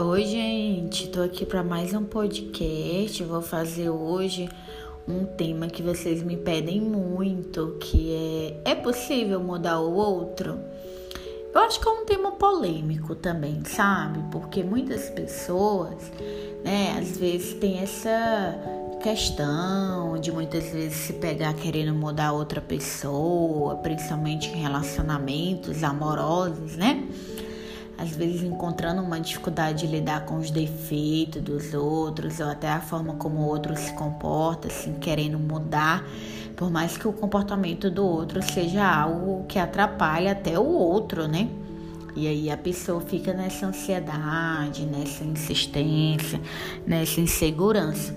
Oi, gente, tô aqui para mais um podcast. Vou fazer hoje um tema que vocês me pedem muito, que é é possível mudar o outro? Eu acho que é um tema polêmico também, sabe? Porque muitas pessoas, né, às vezes tem essa questão de muitas vezes se pegar querendo mudar outra pessoa, principalmente em relacionamentos amorosos, né? Às vezes encontrando uma dificuldade de lidar com os defeitos dos outros ou até a forma como o outro se comporta, assim, querendo mudar, por mais que o comportamento do outro seja algo que atrapalha até o outro, né? E aí a pessoa fica nessa ansiedade, nessa insistência, nessa insegurança.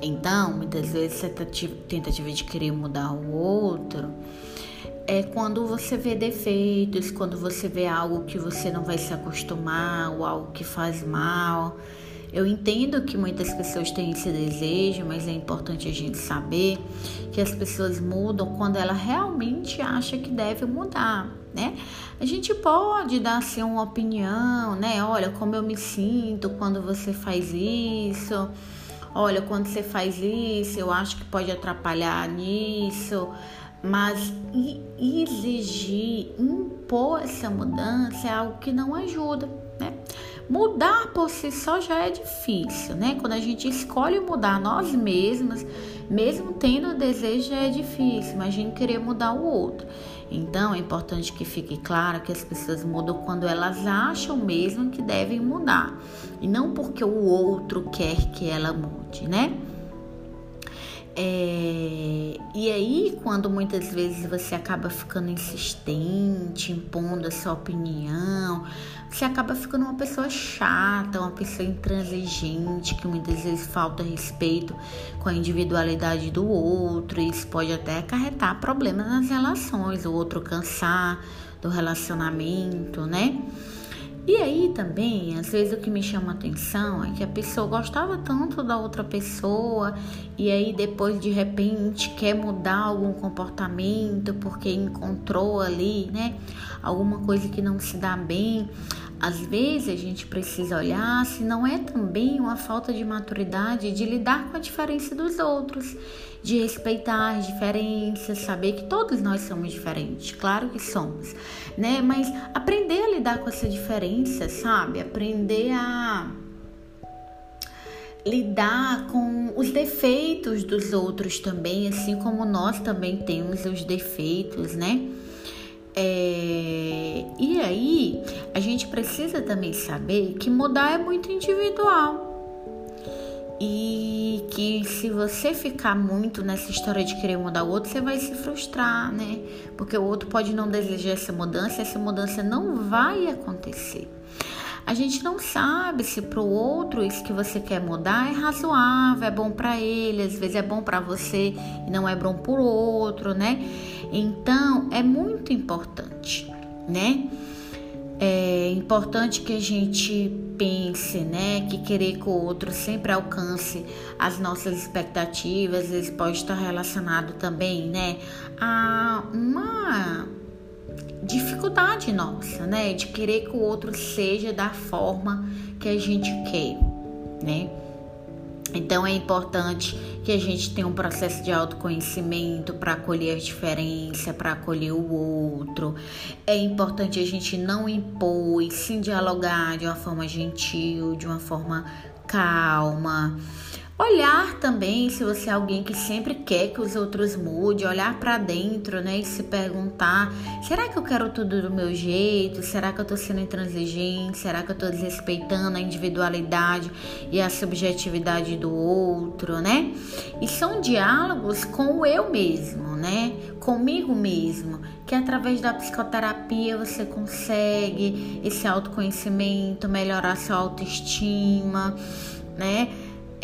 Então, muitas vezes essa tentativa de querer mudar o outro é quando você vê defeitos, quando você vê algo que você não vai se acostumar ou algo que faz mal. Eu entendo que muitas pessoas têm esse desejo, mas é importante a gente saber que as pessoas mudam quando ela realmente acha que deve mudar, né? A gente pode dar assim uma opinião, né? Olha como eu me sinto quando você faz isso. Olha, quando você faz isso, eu acho que pode atrapalhar nisso mas exigir, impor essa mudança é algo que não ajuda, né? Mudar por si só já é difícil, né? Quando a gente escolhe mudar nós mesmas, mesmo tendo o desejo, já é difícil. Imagine querer mudar o outro. Então é importante que fique claro que as pessoas mudam quando elas acham mesmo que devem mudar e não porque o outro quer que ela mude, né? É, e aí, quando muitas vezes você acaba ficando insistente, impondo a sua opinião, você acaba ficando uma pessoa chata, uma pessoa intransigente, que muitas vezes falta respeito com a individualidade do outro, e isso pode até acarretar problemas nas relações, o outro cansar do relacionamento, né? E aí também, às vezes o que me chama atenção é que a pessoa gostava tanto da outra pessoa e aí depois de repente quer mudar algum comportamento porque encontrou ali, né, alguma coisa que não se dá bem. Às vezes a gente precisa olhar se não é também uma falta de maturidade de lidar com a diferença dos outros, de respeitar as diferenças, saber que todos nós somos diferentes, claro que somos, né? Mas aprender a lidar com essa diferença, sabe? Aprender a lidar com os defeitos dos outros também, assim como nós também temos os defeitos, né? É, e aí, a gente precisa também saber que mudar é muito individual. E que se você ficar muito nessa história de querer mudar o outro, você vai se frustrar, né? Porque o outro pode não desejar essa mudança, essa mudança não vai acontecer. A gente não sabe se para o outro isso que você quer mudar é razoável, é bom para ele, às vezes é bom para você e não é bom para o outro, né? Então é muito importante, né? É importante que a gente pense, né, que querer que o outro sempre alcance as nossas expectativas, vezes pode estar relacionado também, né, a uma dificuldade nossa, né, de querer que o outro seja da forma que a gente quer, né? Então é importante que a gente tenha um processo de autoconhecimento para acolher a diferença, para acolher o outro. É importante a gente não impor e sim dialogar de uma forma gentil, de uma forma calma. Olhar também se você é alguém que sempre quer que os outros mudem, olhar para dentro, né, e se perguntar: será que eu quero tudo do meu jeito? Será que eu tô sendo intransigente? Será que eu tô desrespeitando a individualidade e a subjetividade do outro, né? E são diálogos com o eu mesmo, né? Comigo mesmo, que através da psicoterapia você consegue esse autoconhecimento, melhorar sua autoestima, né?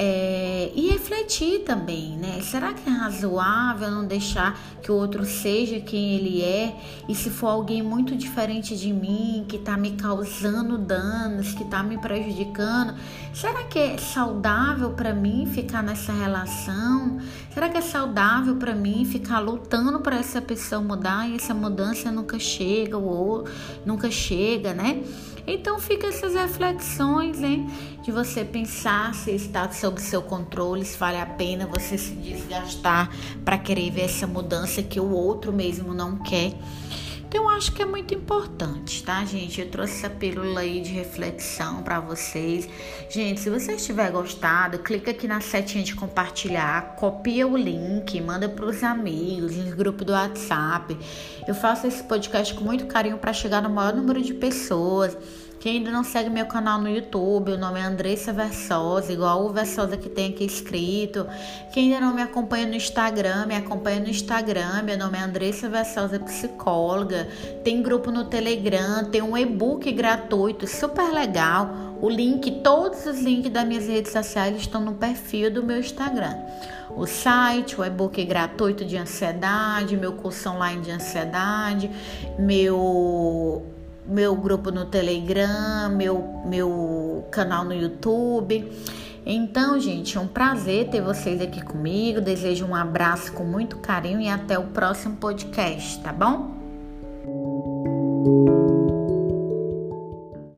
É, e refletir também, né? Será que é razoável não deixar que o outro seja quem ele é? E se for alguém muito diferente de mim, que tá me causando danos, que tá me prejudicando, será que é saudável para mim ficar nessa relação? Será que é saudável para mim ficar lutando para essa pessoa mudar e essa mudança nunca chega ou nunca chega, né? Então fica essas reflexões, hein? De você pensar se está sob seu controle, se vale a pena você se desgastar para querer ver essa mudança que o outro mesmo não quer. Então, eu acho que é muito importante, tá, gente? Eu trouxe essa pílula aí de reflexão para vocês. Gente, se vocês tiver gostado, clica aqui na setinha de compartilhar, copia o link, manda para os amigos, no grupo do WhatsApp. Eu faço esse podcast com muito carinho para chegar no maior número de pessoas. Quem ainda não segue meu canal no YouTube, o nome é Andressa Versosa, igual o Versosa que tem aqui escrito. Quem ainda não me acompanha no Instagram, me acompanha no Instagram. Meu nome é Andressa Versosa, psicóloga. Tem grupo no Telegram, tem um e-book gratuito, super legal. O link, todos os links das minhas redes sociais estão no perfil do meu Instagram. O site, o e-book gratuito de ansiedade, meu curso online de ansiedade, meu meu grupo no Telegram, meu, meu canal no YouTube. Então, gente, é um prazer ter vocês aqui comigo. Desejo um abraço com muito carinho e até o próximo podcast, tá bom?